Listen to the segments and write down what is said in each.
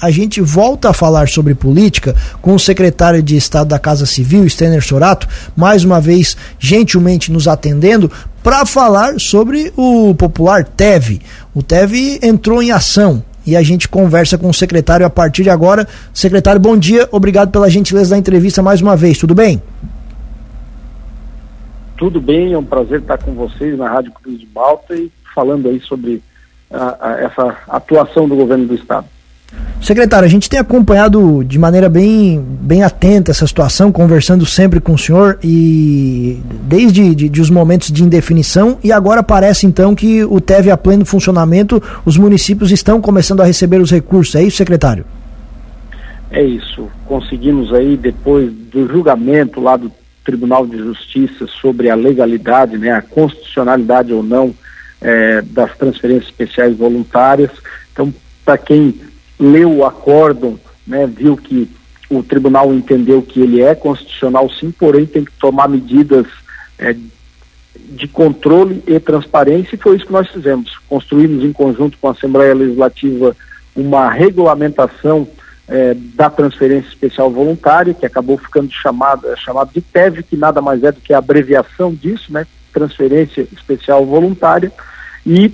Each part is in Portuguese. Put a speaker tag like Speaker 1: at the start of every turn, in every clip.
Speaker 1: A gente volta a falar sobre política com o secretário de Estado da Casa Civil, Stener Sorato, mais uma vez gentilmente nos atendendo, para falar sobre o popular TEV. O TEV entrou em ação e a gente conversa com o secretário a partir de agora. Secretário, bom dia, obrigado pela gentileza da entrevista mais uma vez, tudo bem?
Speaker 2: Tudo bem, é um prazer estar com vocês na Rádio Cruz de Malta e falando aí sobre essa atuação do governo do Estado.
Speaker 1: Secretário, a gente tem acompanhado de maneira bem, bem atenta essa situação, conversando sempre com o senhor e desde de, de os momentos de indefinição e agora parece então que o TEV a pleno funcionamento, os municípios estão começando a receber os recursos, é isso, secretário?
Speaker 2: É isso. Conseguimos aí depois do julgamento lá do Tribunal de Justiça sobre a legalidade, né, a constitucionalidade ou não é, das transferências especiais voluntárias. Então, para quem leu o acórdão, né, viu que o tribunal entendeu que ele é constitucional sim, porém tem que tomar medidas é, de controle e transparência e foi isso que nós fizemos. Construímos em conjunto com a Assembleia Legislativa uma regulamentação é, da transferência especial voluntária, que acabou ficando chamada, chamado de TEV, que nada mais é do que a abreviação disso, né? Transferência especial voluntária, e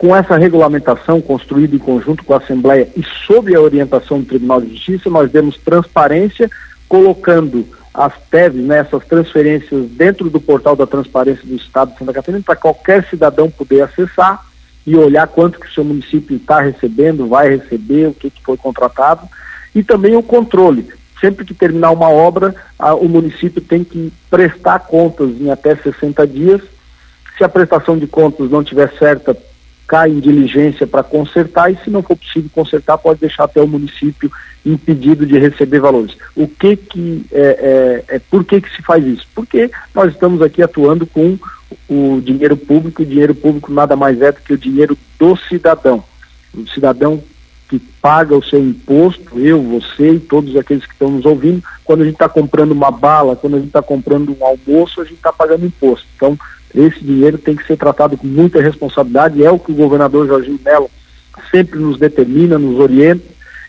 Speaker 2: com essa regulamentação construída em conjunto com a Assembleia e sob a orientação do Tribunal de Justiça, nós demos transparência, colocando as TEVs, né, essas transferências dentro do portal da transparência do Estado de Santa Catarina, para qualquer cidadão poder acessar e olhar quanto que o seu município está recebendo, vai receber, o que, que foi contratado, e também o controle. Sempre que terminar uma obra, a, o município tem que prestar contas em até 60 dias. Se a prestação de contas não tiver certa cai em diligência para consertar e se não for possível consertar pode deixar até o município impedido de receber valores. O que que é, é, é por que que se faz isso? Porque nós estamos aqui atuando com o dinheiro público, e o dinheiro público nada mais é do que o dinheiro do cidadão. O cidadão que paga o seu imposto, eu, você e todos aqueles que estão nos ouvindo, quando a gente está comprando uma bala, quando a gente está comprando um almoço, a gente está pagando imposto. Então, esse dinheiro tem que ser tratado com muita responsabilidade, é o que o governador Jorginho Melo sempre nos determina, nos orienta,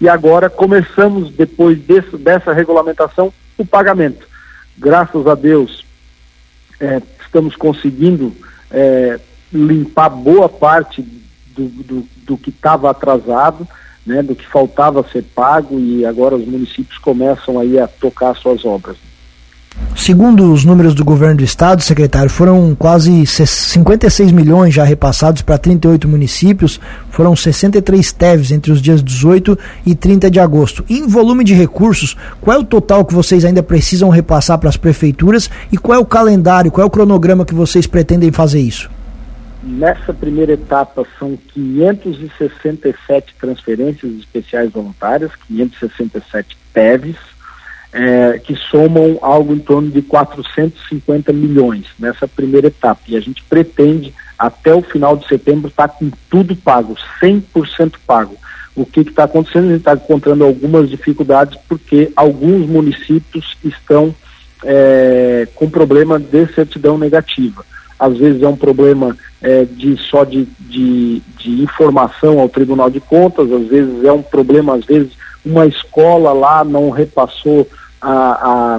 Speaker 2: e agora começamos, depois desse, dessa regulamentação, o pagamento. Graças a Deus, é, estamos conseguindo é, limpar boa parte do, do, do que estava atrasado, né, do que faltava ser pago, e agora os municípios começam aí a tocar suas obras.
Speaker 1: Segundo os números do governo do estado, secretário, foram quase 56 milhões já repassados para 38 municípios, foram 63 TEVs entre os dias 18 e 30 de agosto. Em volume de recursos, qual é o total que vocês ainda precisam repassar para as prefeituras e qual é o calendário, qual é o cronograma que vocês pretendem fazer isso?
Speaker 2: Nessa primeira etapa são 567 transferências especiais voluntárias, 567 TEVs, é, que somam algo em torno de 450 milhões nessa primeira etapa. E a gente pretende, até o final de setembro, estar tá com tudo pago, 100% pago. O que está acontecendo? A gente está encontrando algumas dificuldades porque alguns municípios estão é, com problema de certidão negativa. Às vezes é um problema é, de só de, de, de informação ao Tribunal de Contas, às vezes é um problema, às vezes uma escola lá não repassou a,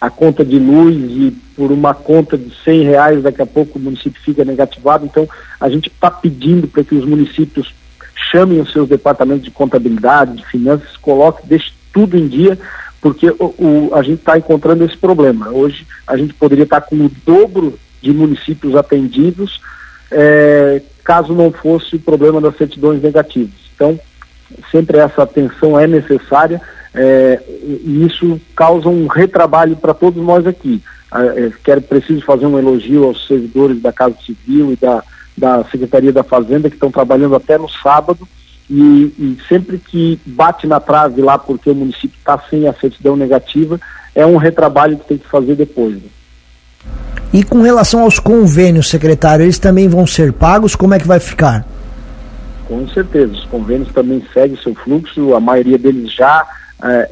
Speaker 2: a, a, conta de luz e por uma conta de 100 reais daqui a pouco o município fica negativado. Então a gente está pedindo para que os municípios chamem os seus departamentos de contabilidade, de finanças, coloquem, deixem tudo em dia, porque o, o a gente está encontrando esse problema. Hoje a gente poderia estar tá com o dobro de municípios atendidos, é, caso não fosse o problema das certidões negativas. Então, sempre essa atenção é necessária é, e isso causa um retrabalho para todos nós aqui. É, quero preciso fazer um elogio aos servidores da Casa Civil e da, da Secretaria da Fazenda que estão trabalhando até no sábado e, e, sempre que bate na trave lá porque o município está sem a certidão negativa, é um retrabalho que tem que fazer depois. Né?
Speaker 1: E com relação aos convênios, secretário, eles também vão ser pagos? Como é que vai ficar?
Speaker 2: Com certeza, os convênios também seguem seu fluxo, a maioria deles já é,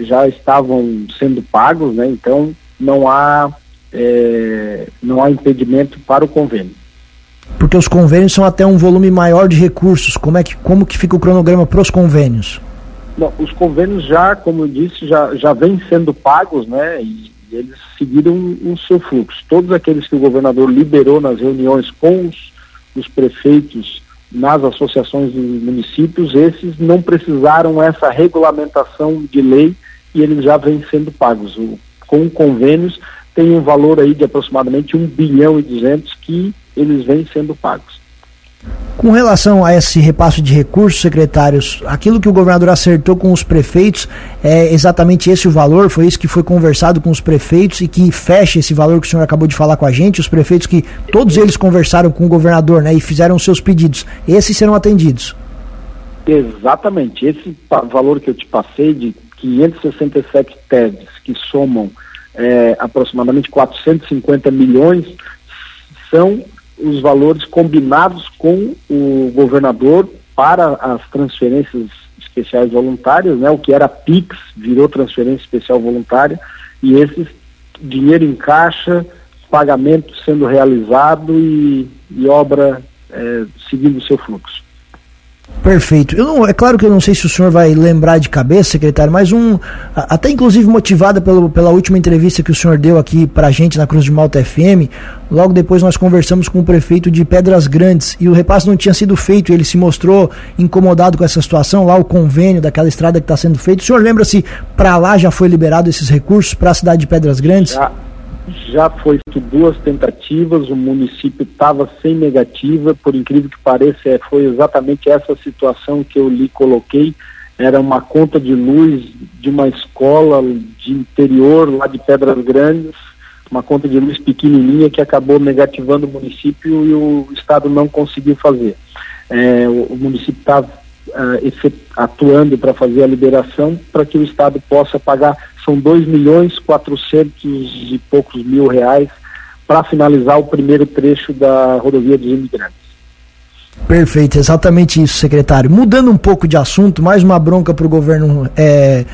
Speaker 2: é, já estavam sendo pagos, né? então não há, é, não há impedimento para o convênio.
Speaker 1: Porque os convênios são até um volume maior de recursos. Como é que como que fica o cronograma para os convênios?
Speaker 2: Não, os convênios já, como eu disse, já, já vêm sendo pagos, né? E, e eles seguiram o seu fluxo. Todos aqueles que o governador liberou nas reuniões com os, os prefeitos nas associações dos municípios, esses não precisaram essa regulamentação de lei e eles já vêm sendo pagos. O, com convênios tem um valor aí de aproximadamente 1 bilhão e 200 que eles vêm sendo pagos.
Speaker 1: Com relação a esse repasse de recursos, secretários, aquilo que o governador acertou com os prefeitos é exatamente esse o valor? Foi isso que foi conversado com os prefeitos e que fecha esse valor que o senhor acabou de falar com a gente? Os prefeitos que todos eles conversaram com o governador né, e fizeram seus pedidos, esses serão atendidos?
Speaker 2: Exatamente. Esse valor que eu te passei de 567 TEDs, que somam é, aproximadamente 450 milhões, são os valores combinados com o governador para as transferências especiais voluntárias, né, o que era PIX virou transferência especial voluntária, e esses dinheiro em caixa, pagamento sendo realizado e, e obra é, seguindo o seu fluxo.
Speaker 1: Perfeito. Eu não, é claro que eu não sei se o senhor vai lembrar de cabeça, secretário, mas um, até inclusive motivada pelo, pela última entrevista que o senhor deu aqui para a gente na Cruz de Malta FM, logo depois nós conversamos com o prefeito de Pedras Grandes e o repasse não tinha sido feito, ele se mostrou incomodado com essa situação, lá o convênio daquela estrada que está sendo feito. O senhor lembra se para lá já foi liberado esses recursos para a cidade de Pedras Grandes?
Speaker 2: Já já foi duas tentativas, o município estava sem negativa, por incrível que pareça, é, foi exatamente essa situação que eu lhe coloquei. Era uma conta de luz de uma escola de interior lá de Pedras Grandes, uma conta de luz pequenininha que acabou negativando o município e o Estado não conseguiu fazer. É, o, o município estava uh, atuando para fazer a liberação para que o Estado possa pagar, são 2 milhões 400 e poucos mil reais para finalizar o primeiro trecho da rodovia dos imigrantes.
Speaker 1: Perfeito, exatamente isso, secretário. Mudando um pouco de assunto, mais uma bronca para o governo é,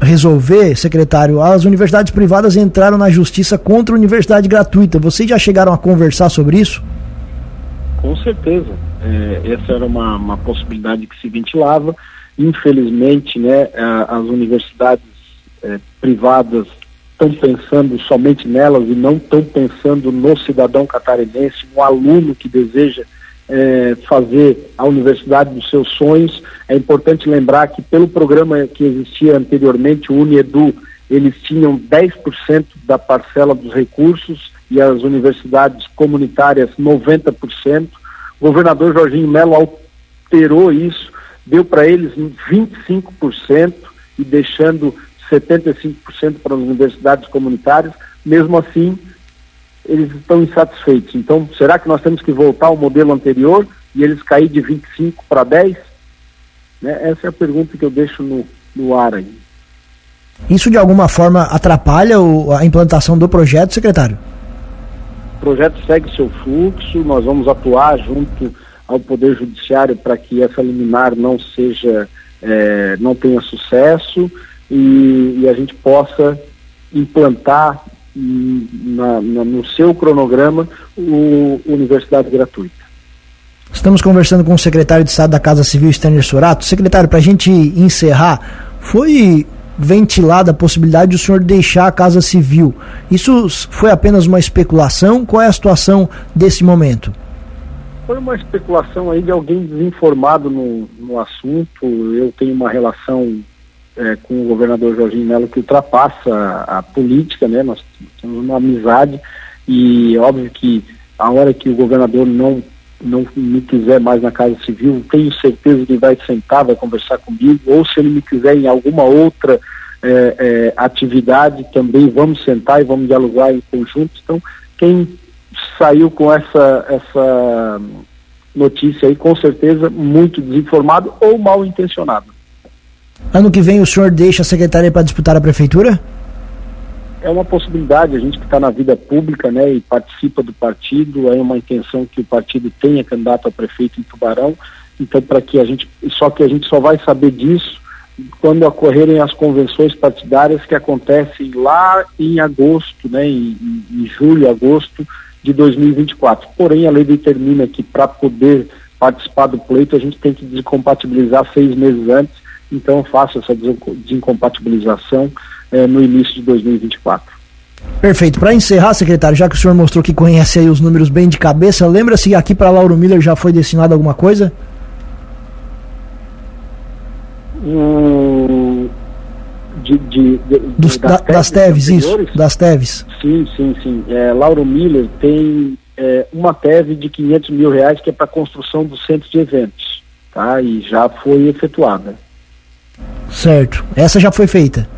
Speaker 1: resolver, secretário. As universidades privadas entraram na justiça contra a universidade gratuita. Vocês já chegaram a conversar sobre isso?
Speaker 2: Com certeza. É, essa era uma, uma possibilidade que se ventilava. Infelizmente, né, as universidades é, privadas estão pensando somente nelas e não estão pensando no cidadão catarinense, no aluno que deseja é, fazer a universidade dos seus sonhos. É importante lembrar que pelo programa que existia anteriormente, o Uniedu, eles tinham 10% da parcela dos recursos e as universidades comunitárias 90%. O governador Jorginho Melo alterou isso, deu para eles 25% e deixando 75% para as universidades comunitárias. Mesmo assim, eles estão insatisfeitos. Então, será que nós temos que voltar ao modelo anterior e eles cair de 25 para 10? Né? Essa é a pergunta que eu deixo no, no ar aí.
Speaker 1: Isso de alguma forma atrapalha o, a implantação do projeto, secretário?
Speaker 2: O projeto segue seu fluxo, nós vamos atuar junto ao Poder Judiciário para que essa liminar não seja, é, não tenha sucesso e, e, a gente possa implantar na, na, no seu cronograma o Universidade Gratuita.
Speaker 1: Estamos conversando com o secretário de Estado da Casa Civil, Stanley Sorato. Secretário, para a gente encerrar, foi ventilada a possibilidade de o senhor deixar a Casa Civil. Isso foi apenas uma especulação? Qual é a situação desse momento?
Speaker 2: Foi uma especulação aí de alguém desinformado no, no assunto. Eu tenho uma relação é, com o governador Jorginho Melo que ultrapassa a, a, política, né? Nós temos uma amizade e óbvio que a hora que o governador não não me quiser mais na Casa Civil, tenho certeza que vai sentar, vai conversar comigo, ou se ele me quiser em alguma outra é, é, atividade, também vamos sentar e vamos dialogar em conjunto. Então, quem saiu com essa, essa notícia aí, com certeza, muito desinformado ou mal intencionado.
Speaker 1: Ano que vem o senhor deixa a secretaria para disputar a prefeitura?
Speaker 2: É uma possibilidade, a gente que está na vida pública, né, e participa do partido, é uma intenção que o partido tenha candidato a prefeito em Tubarão, então para que a gente, só que a gente só vai saber disso quando ocorrerem as convenções partidárias que acontecem lá em agosto, né, em, em julho, agosto, de 2024. Porém, a lei determina que para poder participar do pleito a gente tem que desincompatibilizar seis meses antes, então eu faço essa desincompatibilização eh, no início de 2024.
Speaker 1: Perfeito. Para encerrar, secretário, já que o senhor mostrou que conhece aí os números bem de cabeça, lembra se aqui para Lauro Miller já foi destinado alguma coisa?
Speaker 2: Hum, de, de, de,
Speaker 1: Dos, das, da, das TEVs, isso, das TEVs.
Speaker 2: Sim, sim, sim. É, Lauro Miller tem é, uma TEV de 500 mil reais que é para a construção do centro de eventos, tá? E já foi efetuada.
Speaker 1: Certo. Essa já foi feita?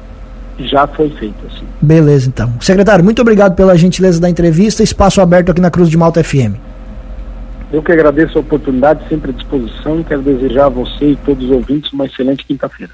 Speaker 2: Já foi feita, sim.
Speaker 1: Beleza, então. Secretário, muito obrigado pela gentileza da entrevista. Espaço aberto aqui na Cruz de Malta FM.
Speaker 2: Eu que agradeço a oportunidade, sempre à disposição, e quero desejar a você e todos os ouvintes uma excelente quinta-feira.